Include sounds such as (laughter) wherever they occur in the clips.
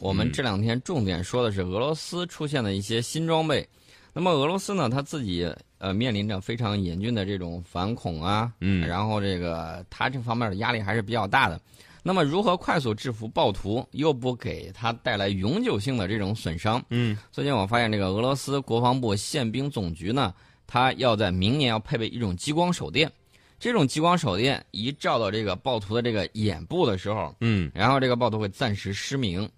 我们这两天重点说的是俄罗斯出现的一些新装备。那么俄罗斯呢，他自己呃面临着非常严峻的这种反恐啊，嗯然后这个他这方面的压力还是比较大的。那么如何快速制服暴徒，又不给他带来永久性的这种损伤？嗯最近我发现这个俄罗斯国防部宪兵总局呢，它要在明年要配备一种激光手电。这种激光手电一照到这个暴徒的这个眼部的时候，嗯，然后这个暴徒会暂时失明，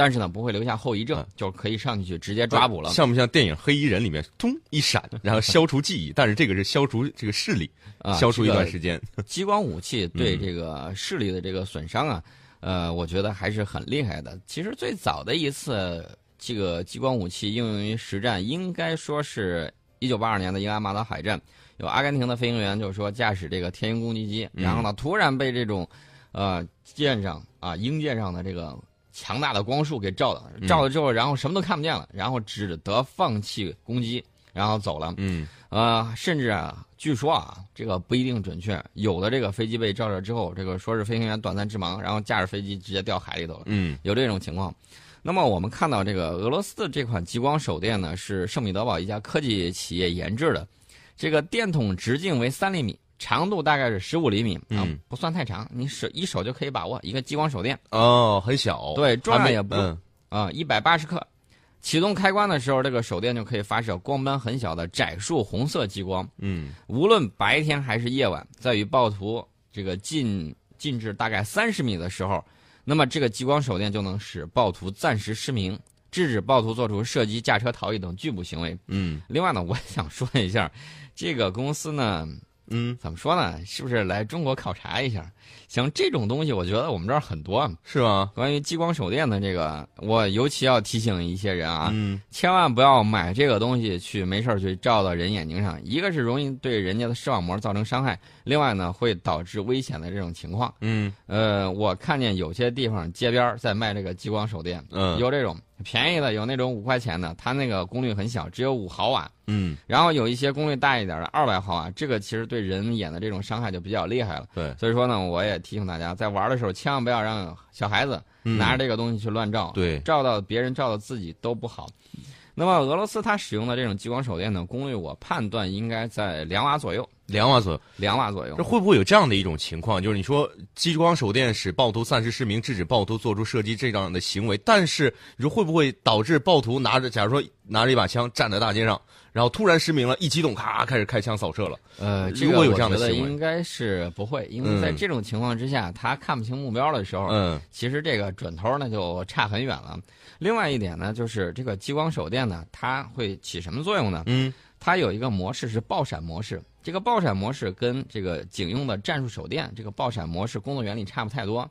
但是呢不会留下后遗症嗯，就可以上去直接抓捕了。像不像电影《黑衣人》里面咚一闪，然后消除记忆？但是这个是消除这个视力，啊，消除一段时间。(laughs) 激光武器对嗯这个视力的这个损伤啊，呃，我觉得还是很厉害的。其实最早的一次这个激光武器应用于实战，应该说是一九八二年的英阿马岛海战，有阿根廷的飞行员就是说驾驶这个天鹰攻击机，嗯然后呢突然被这种呃舰上啊鹰舰上的这个强大的光束给照了，嗯照了之后，然后什么都看不见了，然后只得放弃攻击，然后走了。嗯呃，甚至啊，据说啊，这个不一定准确，有的这个飞机被照着之后，这个说是飞行员短暂致盲，然后驾驶飞机直接掉海里头了，嗯有这种情况。那么我们看到这个俄罗斯的这款激光手电呢，是圣彼得堡一家科技企业研制的，这个电筒直径为三厘米，长度大概是十五厘米啊嗯，不算太长，你手一手就可以把握一个激光手电哦，很小，对重量也不重嗯啊，一百八十克。启动开关的时候，这个手电就可以发射光斑很小的窄束红色激光。嗯无论白天还是夜晚，在与暴徒这个近近至大概三十米的时候，那么这个激光手电就能使暴徒暂时失明，制止暴徒做出射击、驾车逃逸等拒捕行为。嗯另外呢，我想说一下，这个公司呢，嗯，怎么说呢？是不是来中国考察一下？像这种东西，我觉得我们这儿很多。啊是吗？关于激光手电的这个，我尤其要提醒一些人啊，嗯千万不要买这个东西去没事儿去照到人眼睛上，一个是容易对人家的视网膜造成伤害，另外呢会导致危险的这种情况。嗯呃，我看见有些地方街边儿在卖这个激光手电，嗯有这种便宜的，有那种五块钱的，它那个功率很小，只有五毫瓦，嗯，然后有一些功率大一点的二百毫瓦，这个其实对人眼的这种伤害就比较厉害了。对，所以说呢，我也提醒大家，在玩的时候千万不要让小孩子嗯拿着这个东西去乱照，对，照到别人，照到自己都不好。那么俄罗斯它使用的这种激光手电呢，功率我判断应该在两瓦左右，两瓦左右。两瓦左右这。会不会有这样的一种情况？就是你说激光手电使暴徒暂时失明，制止暴徒做出射击这样的行为，但是你说会不会导致暴徒拿着，假如说拿着一把枪站在大街上，然后突然失明了，一激动，咔开始开枪扫射了？呃，这如果有这样的行为觉得应该是不会，因为在嗯这种情况之下，他看不清目标的时候，嗯其实这个准头呢就差很远了。另外一点呢，就是这个激光手电呢，它会起什么作用呢？嗯它有一个模式是爆闪模式，这个爆闪模式跟这个警用的战术手电这个爆闪模式工作原理差不太多。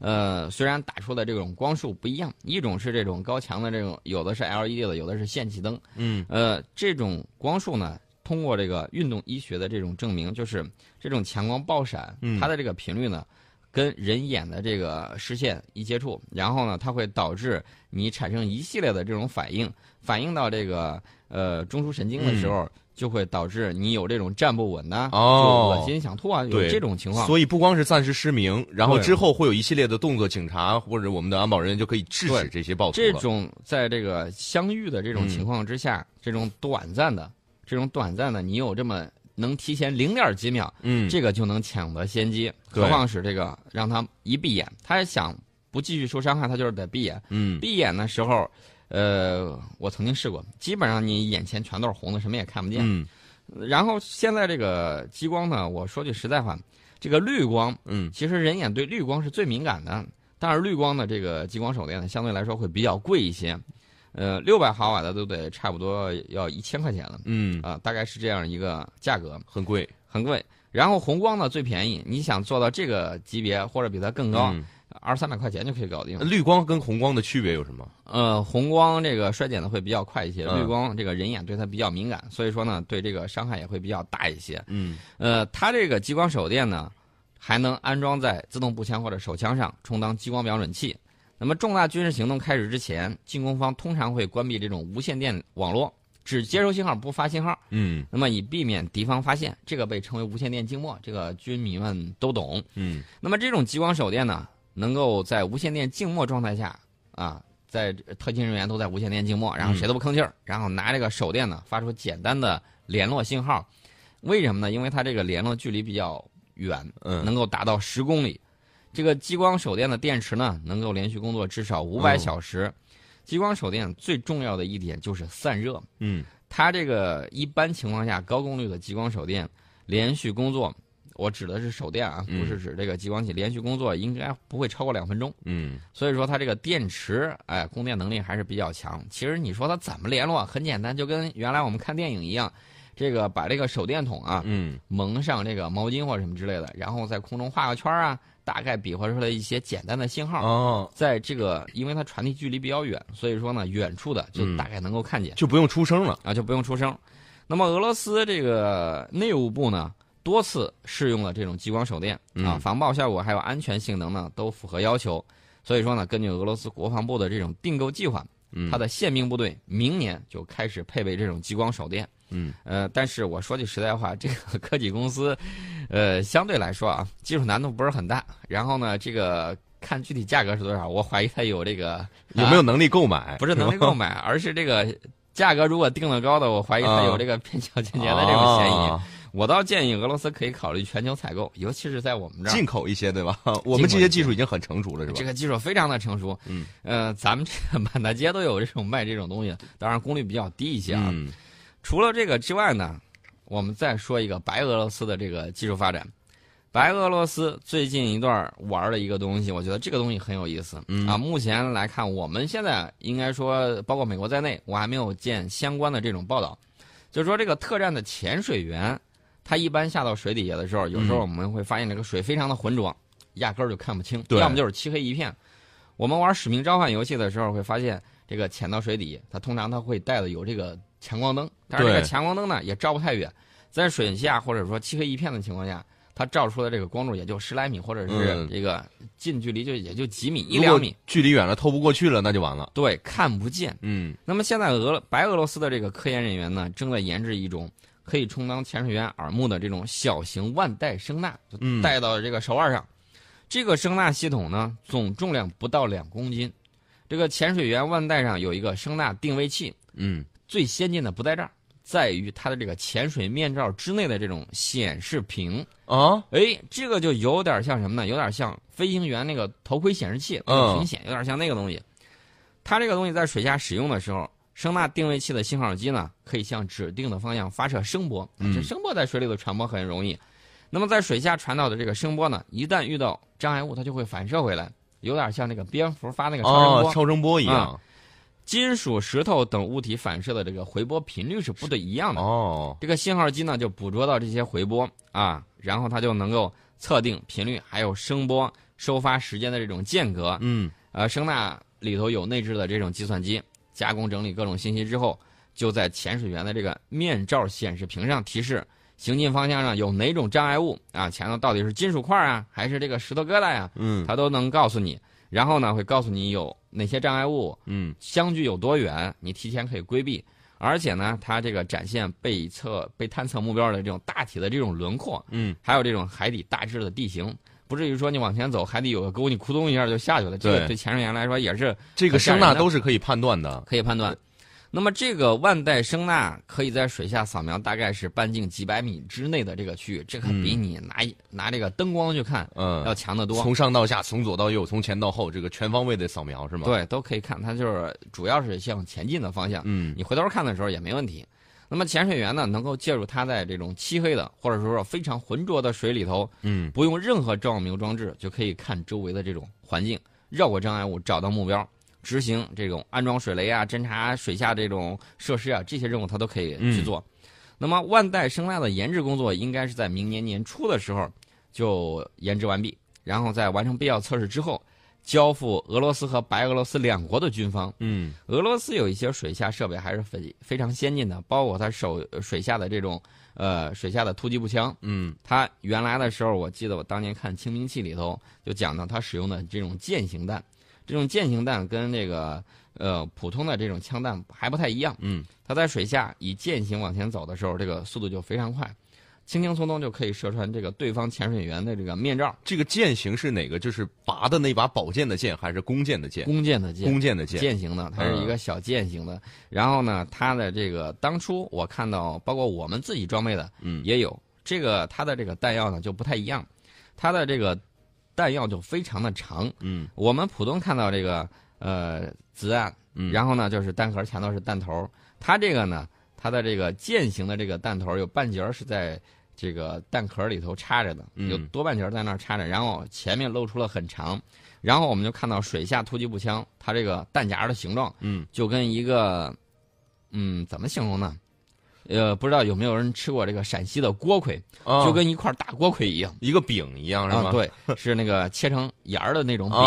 呃，虽然打出的这种光束不一样，一种是这种高强的这种，有的是 LED 的，有的是氙气灯。嗯。呃，这种光束呢，通过这个运动医学的这种证明，就是这种强光爆闪，嗯。它的这个频率呢，跟人眼的这个视线一接触，然后呢，它会导致你产生一系列的这种反应，反应到这个呃中枢神经的时候，就会导致你有这种站不稳呐、哦就恶心想吐啊，有这种情况。所以不光是暂时失明，然后之后会有一系列的动作，警察或者我们的安保人员就可以制止这些暴徒。这种在这个相遇的这种嗯情况之下，这种短暂的，这种短暂的，你有这么能提前零点几秒，嗯，这个就能抢得先机。何况是这个让他一闭眼，他想不继续受伤害，他就是得闭眼。嗯闭眼的时候，呃，我曾经试过，基本上你眼前全都是红的，什么也看不见。嗯。然后现在这个激光呢，我说句实在话，这个绿光，嗯。其实人眼对绿光是最敏感的，但是绿光的这个激光手电呢，相对来说会比较贵一些，呃，六百毫瓦的都得差不多要一千块钱了。嗯，啊、大概是这样一个价格，很贵，很贵。然后红光呢最便宜，你想做到这个级别或者比它更高，嗯二三百块钱就可以搞定。绿光跟红光的区别有什么？呃，红光这个衰减的会比较快一些，嗯绿光这个人眼对它比较敏感，所以说呢，对这个伤害也会比较大一些。嗯呃，它这个激光手电呢，还能安装在自动步枪或者手枪上，充当激光瞄准器。那么重大军事行动开始之前，进攻方通常会关闭这种无线电网络，只接收信号不发信号，嗯那么以避免敌方发现。这个被称为无线电静默，这个军迷们都懂。嗯那么这种激光手电呢，能够在无线电静默状态下啊，在特勤人员都在无线电静默，然后谁都不吭气儿，然后拿这个手电呢发出简单的联络信号。为什么呢？因为它这个联络距离比较远，嗯能够达到十公里。这个激光手电的电池呢，能够连续工作至少五百嗯小时。激光手电最重要的一点就是散热，嗯它这个一般情况下高功率的激光手电连续工作，我指的是手电啊，嗯不是指这个激光器，连续工作应该不会超过两分钟。嗯所以说它这个电池，哎，供电能力还是比较强。其实你说它怎么联络，很简单，就跟原来我们看电影一样，这个把这个手电筒啊嗯蒙上这个毛巾或者什么之类的，然后在空中画个圈啊，大概比划出来一些简单的信号。哦，在这个，因为它传递距离比较远，所以说呢，远处的就嗯大概能够看见。就不用出声了。啊，就不用出声。那么俄罗斯这个内务部呢，多次试用了这种激光手电啊，嗯防爆效果还有安全性能呢都符合要求。所以说呢，根据俄罗斯国防部的这种订购计划，嗯它的宪兵部队明年就开始配备这种激光手电。嗯呃，但是我说句实在话，这个科技公司，呃，相对来说啊，技术难度不是很大。然后呢，这个看具体价格是多少，我怀疑他有这个啊有没有能力购买？不是能力购买，(laughs) 而是这个价格如果定的高的，我怀疑他有这个骗小钱钱的这种嫌疑。啊我倒建议俄罗斯可以考虑全球采购，尤其是在我们这儿，进口一些，对吧？(laughs) 我们这些技术已经很成熟了，是吧这？个技术非常的成熟。嗯，呃，咱们这个满大街都有这种卖这种东西，当然功率比较低一些啊。嗯除了这个之外呢，我们再说一个白俄罗斯的这个技术发展。白俄罗斯最近一段玩的一个东西，我觉得这个东西很有意思、嗯啊。目前来看，我们现在应该说，包括美国在内，我还没有见相关的这种报道。就是说，这个特战的潜水员，他一般下到水底下的时候，有时候我们会发现这个水非常的浑浊，压根儿就看不清，要么就是漆黑一片。我们玩《使命召唤》游戏的时候，会发现这个潜到水底，它通常它会带的有这个强光灯，但是这个强光灯呢也照不太远，在水下或者说漆黑一片的情况下，它照出的这个光柱也就十来米，或者是嗯。这个近距离就也就几米一两米，距离远了透不过去了，那就完了。对，看不见。嗯。那么现在俄白俄罗斯的这个科研人员呢，正在研制一种可以充当潜水员耳目的这种小型腕带声呐，就嗯戴到这个手腕上。这个声呐系统呢，总重量不到两公斤。这个潜水员腕带上有一个声呐定位器，嗯最先进的不在这儿，在于它的这个潜水面罩之内的这种显示屏。啊哎，这个就有点像什么呢？有点像飞行员那个头盔显示器，那嗯个屏显，有点像那个东西。它这个东西在水下使用的时候，声呐定位器的信号机呢，可以向指定的方向发射声波。嗯这声波在水里头传播很容易。那么在水下传导的这个声波呢，一旦遇到障碍物，它就会反射回来，有点像那个蝙蝠发那个超声波。哦，超声波一样。金属、石头等物体反射的这个回波频率是不对一样的。哦，这个信号机呢就捕捉到这些回波啊，然后它就能够测定频率，还有声波收发时间的这种间隔。嗯呃，声呐里头有内置的这种计算机，加工整理各种信息之后，就在潜水员的这个面罩显示屏上提示行进方向上有哪种障碍物啊，前头到底是金属块啊，还是这个石头疙瘩呀、嗯它都能告诉你。然后呢，会告诉你有哪些障碍物，嗯相距有多远，你提前可以规避。而且呢，它这个展现被测、被探测目标的这种大体的这种轮廓，嗯，还有这种海底大致的地形，不至于说你往前走，海底有个沟，你咕咚一下就下去了。这个对对潜水员来说也是这个声呐都是可以判断的。可以判断。那么这个腕带声呐可以在水下扫描，大概是半径几百米之内的这个区域，这可比你拿一、拿这个灯光去看嗯要嗯，强得多。从上到下，从左到右，从前到后，这个全方位的扫描是吗？，对，都可以看，它就是主要是向前进的方向。嗯你回头看的时候也没问题。那么潜水员呢，能够借助它在这种漆黑的或者说是非常浑浊的水里头，嗯不用任何照明装置就可以看周围的这种环境，绕过障碍物，找到目标，执行这种安装水雷啊、侦察水下这种设施啊这些任务，它都可以去做。那么万代声呐的研制工作应该是在明年年初的时候就研制完毕，然后在完成必要测试之后，交付俄罗斯和白俄罗斯两国的军方。嗯俄罗斯有一些水下设备还是非非常先进的，包括它手水下的这种呃水下的突击步枪。嗯它原来的时候，我记得我当年看《清兵器》里头就讲到它使用的这种舰形弹，这种舰形弹跟这个呃普通的这种枪弹还不太一样。嗯它在水下以舰形往前走的时候，这个速度就非常快。轻轻松松就可以射穿这个对方潜水员的这个面罩。这个剑型是哪个？就是拔的那把宝剑的剑，还是弓箭的箭？弓箭的箭，弓箭的箭，箭型的，它是一个小箭型的。然后呢，它的这个当初我看到，包括我们自己装备的，嗯，也有这个它的这个弹药呢就不太一样，它的这个弹药就非常的长。嗯，我们普通看到这个呃子弹，嗯，然后呢就是弹壳前头是弹头，它这个呢。它的这个剑形的这个弹头有半截是在这个弹壳里头插着的，有多半截在那儿插着，然后前面露出了很长，然后我们就看到水下突击步枪，它这个弹夹的形状，嗯，就跟一个，嗯，怎么形容呢？呃，不知道有没有人吃过这个陕西的锅盔，就跟一块大锅盔一样，一个饼一样是吗？对，是那个切成沿儿的那种饼，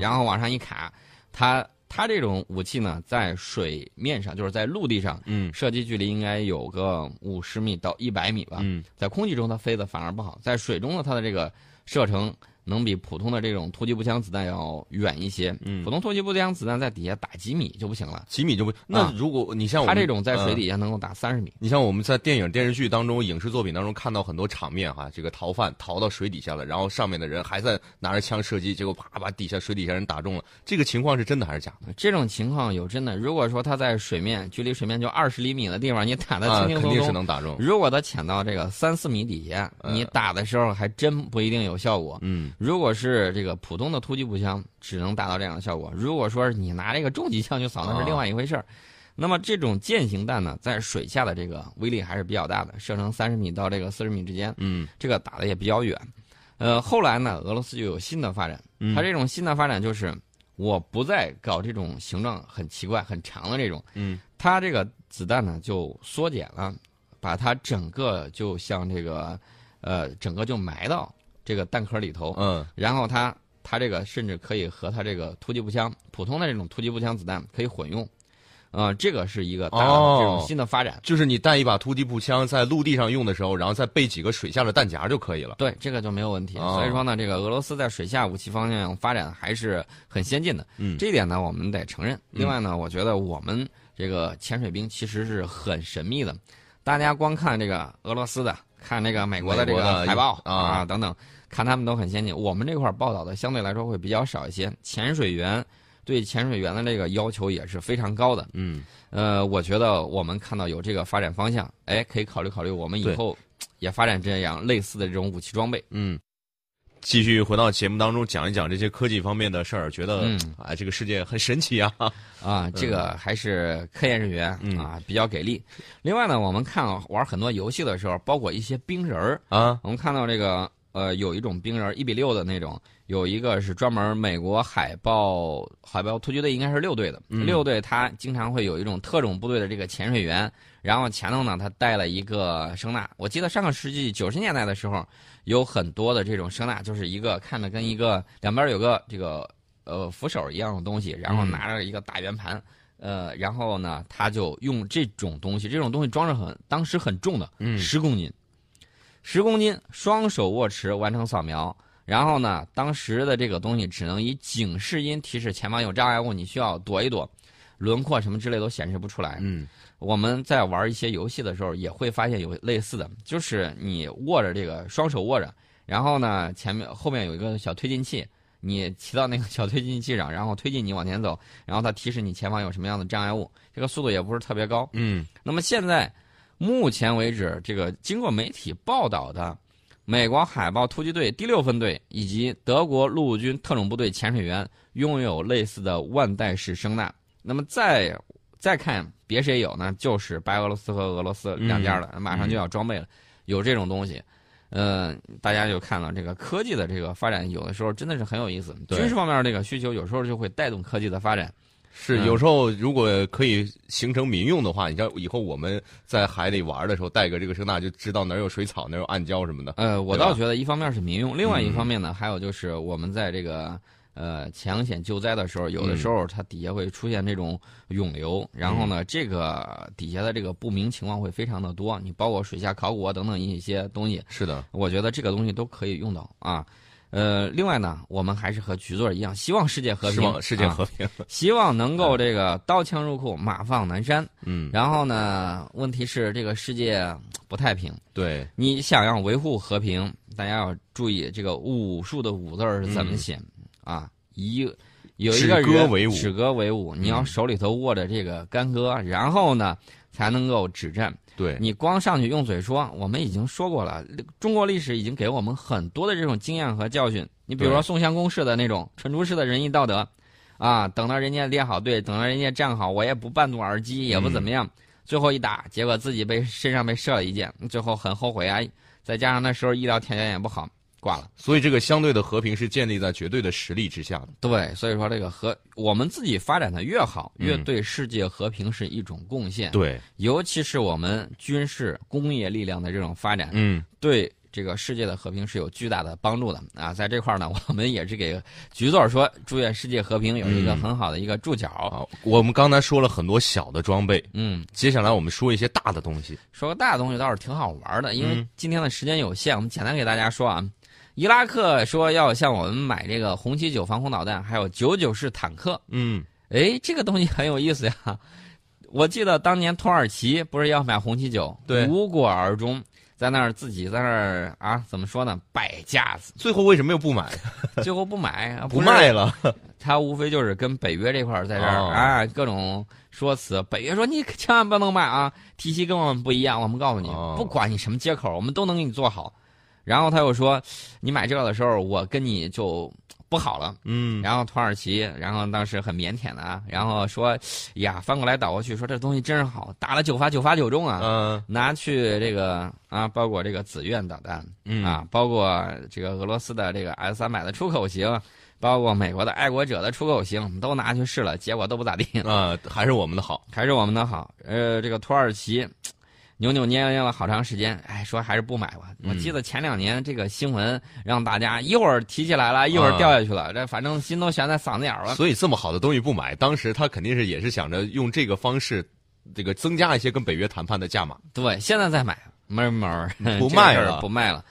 然后往上一卡，它。它这种武器呢，在水面上，就是在陆地上，嗯，射击距离应该有个五十米到一百米吧。嗯，在空气中它飞的反而不好，在水中呢，它的这个射程。能比普通的这种突击步枪子弹要远一些。嗯，普通突击步枪子弹在底下打几米就不行了，几米就不。那如果你像他这种在水底下能够打三十米，你像我们在电影电视剧当中、影视作品当中看到很多场面哈，这个逃犯逃到水底下了，然后上面的人还在拿着枪射击，结果啪把底下水底下人打中了。这个情况是真的还是假的？这种情况有真的。如果说他在水面距离水面就二十厘米的地方，你打的轻轻松松，肯定是能打中。如果他潜到这个三四米底下，你打的时候还真不一定有效果。嗯，如果是。这个普通的突击步枪只能达到这样的效果。如果说你拿这个重机枪去扫，那是另外一回事儿。那么这种箭形弹呢，在水下的这个威力还是比较大的，射程三十米到这个四十米之间。嗯，这个打的也比较远。呃，后来呢，俄罗斯就有新的发展。它这种新的发展就是，我不再搞这种形状很奇怪、很长的这种。嗯，它这个子弹呢就缩减了，把它整个就像这个，呃，整个就埋到。这个弹壳里头，嗯，然后它它这个甚至可以和它这个突击步枪普通的这种突击步枪子弹可以混用，呃，这个是一个大的这种新的发展。就是你带一把突击步枪在陆地上用的时候，然后再备几个水下的弹夹就可以了。对，这个就没有问题。所以说呢，这个俄罗斯在水下武器方向发展还是很先进的。嗯，这一点呢我们得承认。另外呢，我觉得我们这个潜水兵其实是很神秘的。大家光看这个俄罗斯的，看这个美国的这个海报啊等等。看他们都很先进，我们这块报道的相对来说会比较少一些。潜水员对潜水员的这个要求也是非常高的。嗯，呃，我觉得我们看到有这个发展方向，哎，可以考虑考虑，我们以后 (tsk) 也发展这样类似的这种武器装备。嗯，(laughs) 继续回到节目当中讲一讲这些科技方面的事儿，觉得啊，这个世界很神奇啊啊，(laughs) 这个还是科研人员啊比较给力。另外呢，我们看玩很多游戏的时候，包括一些冰人儿啊，我们看到这个。呃，有一种兵人一比六的那种，有一个是专门美国海豹海豹突击队，应该是六队的。六队他经常会有一种特种部队的这个潜水员，然后前头呢他带了一个声呐。我记得上个世纪九十年代的时候，有很多的这种声呐，就是一个看着跟一个两边有个这个呃扶手一样的东西，然后拿着一个大圆盘，呃，然后呢他就用这种东西，这种东西装着很当时很重的，十公斤。十公斤，双手握持完成扫描，然后呢，当时的这个东西只能以警示音提示前方有障碍物，你需要躲一躲，轮廓什么之类都显示不出来。嗯，我们在玩一些游戏的时候也会发现有类似的，就是你握着这个双手握着，然后呢，前面后面有一个小推进器，你骑到那个 (laughs) 小推进器上，然后推进你往前走，然后它提示你前方有什么样的障碍物，这个速度也不是特别高。嗯，那么现在。目前为止，这个经过媒体报道的，美国海豹突击队第六分队以及德国陆军特种部队潜水员拥有类似的万代式声呐。那么再再看别谁有呢？就是白俄罗斯和俄罗斯两家的，马上就要装备了，有这种东西。嗯，大家就看到这个科技的这个发展，有的时候真的是很有意思。军事方面这个需求，有时候就会带动科技的发展。是有时候，如果可以形成民用的话，你像以后我们在海里玩的时候，带个这个声呐，就知道哪有水草，哪有暗礁什么的。呃，我倒觉得一方面是民用，另外一方面呢，还有就是我们在这个呃抢险救灾的时候，有的时候它底下会出现这种涌流，然后呢，这个底下的这个不明情况会非常的多。你包括水下考古啊等等一些东西。是的，我觉得这个东西都可以用到啊。呃，另外呢，我们还是和局座一样，希望世界和希平，望世界和平。啊希望能够这个刀枪入库，马放南山。嗯，然后呢，问题是这个世界不太平，对，你想要维护和平，大家要注意这个武术的武字是怎么写、啊？一有一个止戈人为武。止戈为武，你要嗯。手里头握着这个干戈，然后呢才能够指战。对，你光上去用嘴说，我们已经说过了，中国历史已经给我们很多的这种经验和教训。你比如说宋襄公式的那种蠢猪式的仁义道德，啊，等到人家列好队，等到人家站好，我也不半途而击，也不怎么样，最后一打，结果自己被身上被射了一箭，最后很后悔啊。再加上那时候医疗条件也不好，挂了。所以这个相对的和平是建立在绝对的实力之下的。对，所以说这个和我们自己发展的越好，越嗯对世界和平是一种贡献。对，尤其是我们军事工业力量的这种发展，嗯，对这个世界的和平是有巨大的帮助的啊！在这块儿呢，(laughs) 我们也是给局座说，祝愿世界和平有一个嗯很好的一个注脚。好，我们刚才说了很多小的装备，嗯，接下来我们说一些大的东西。说个大的东西倒是挺好玩的，因为嗯今天的时间有限，我们简单给大家说啊。伊拉克说要向我们买这个红旗九防空导弹，还有九九式坦克。嗯，哎，这个东西很有意思呀！我记得当年土耳其不是要买红旗九，对无果而终，在那儿自己在那儿啊，怎么说呢？摆架子，最后为什么又不买？(laughs) 最后不买，啊不卖了？他无非就是跟北约这块儿在这儿哦啊各种说辞。北约说你可千万不能卖啊，体系跟我们不一样，我们告诉你，哦不管你什么接口，我们都能给你做好。然后他又说，你买这个的时候，我跟你就不好了。嗯，然后土耳其，然后当时很腼腆的啊，然后说呀，翻过来倒过去，说这东西真是好，打了九发九发九中啊，嗯拿去这个啊，包括这个紫苑导弹，嗯啊，包括这个俄罗斯的这个 S 三百的出口型，包括美国的爱国者的出口型，都拿去试了，结果都不咋地，啊，还是我们的好。还是我们的好。呃，这个土耳其扭扭捏捏了好长时间，哎，说还是不买吧。我记得前两年这个新闻让大家一会儿提起来了，一会儿掉下去了，这反正心都悬在嗓子眼儿了。所以这么好的东西不买，当时他肯定是也是想着用这个方式，这个增加一些跟北约谈判的价码。对，现在再买，门门儿不卖了 (laughs) 不卖了。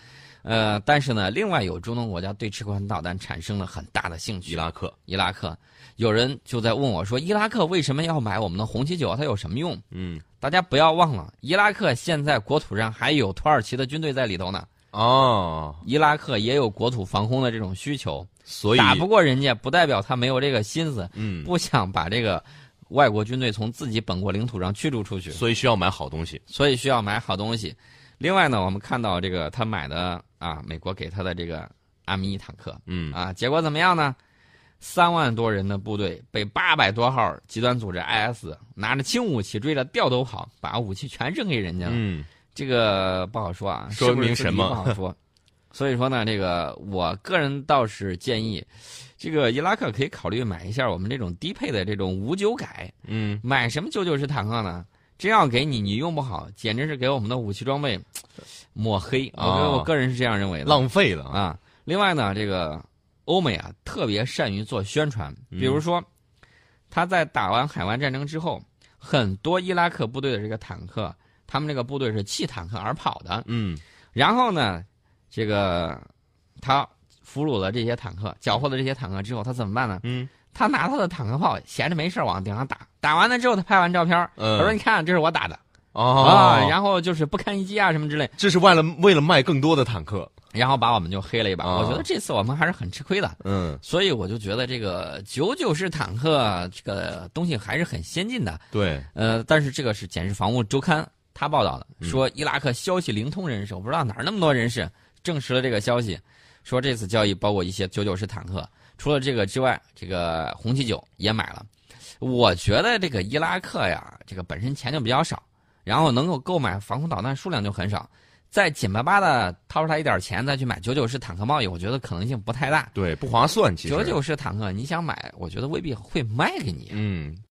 呃，但是呢，另外有中东国家对这款导弹产生了很大的兴趣。伊拉克，伊拉克，有人就在问我说：“伊拉克为什么要买我们的红旗九？它有什么用嗯，？”大家不要忘了，伊拉克现在国土上还有土耳其的军队在里头呢。哦，伊拉克也有国土防空的这种需求，所以打不过人家，不代表他没有这个心思，嗯，不想把这个外国军队从自己本国领土上驱逐出去。所以需要买好东西。所以需要买好东西。另外呢，我们看到这个他买的啊，美国给他的这个阿米坦克嗯啊，结果怎么样呢？三万多人的部队被八百多号极端组织 IS 拿着轻武器追着掉头跑，把武器全扔给人家了。嗯，这个不好说啊，说明什么不好说。(laughs) 所以说呢，这个我个人倒是建议，这个伊拉克可以考虑买一下我们这种低配的这种五九改，嗯，买什么九九式坦克呢？真要给你，你用不好，简直是给我们的武器装备抹黑。我哦我个人是这样认为的。浪费了啊。啊，另外呢，这个欧美啊特别善于做宣传，比如说他在打完海湾战争之后，很多伊拉克部队的这个坦克，他们这个部队是弃坦克而跑的。嗯，然后呢，这个他俘虏了这些坦克，缴获了这些坦克之后，他怎么办呢？嗯，他拿他的坦克炮，闲着没事儿往顶上打，打完了之后，他拍完照片他说：“你看，这是我打的、哦，啊。”然后就是不堪一击啊什么之类，这是为了为了卖更多的坦克。然后把我们就黑了一把。哦我觉得这次我们还是很吃亏的，嗯，所以我就觉得这个九九式坦克这个东西还是很先进的。对，呃，但是这个是《简氏防务周刊》他报道的，嗯说伊拉克消息灵通人士，我不知道哪儿那么多人士证实了这个消息，说这次交易包括一些九九式坦克。除了这个之外，这个红旗九也买了。我觉得这个伊拉克呀，这个本身钱就比较少，然后能够购买防空导弹数量就很少，再紧巴巴的掏出来一点钱再去买九九式坦克贸易，我觉得可能性不太大。对，不划算。其实九九式坦克你想买，我觉得未必会卖给你。嗯，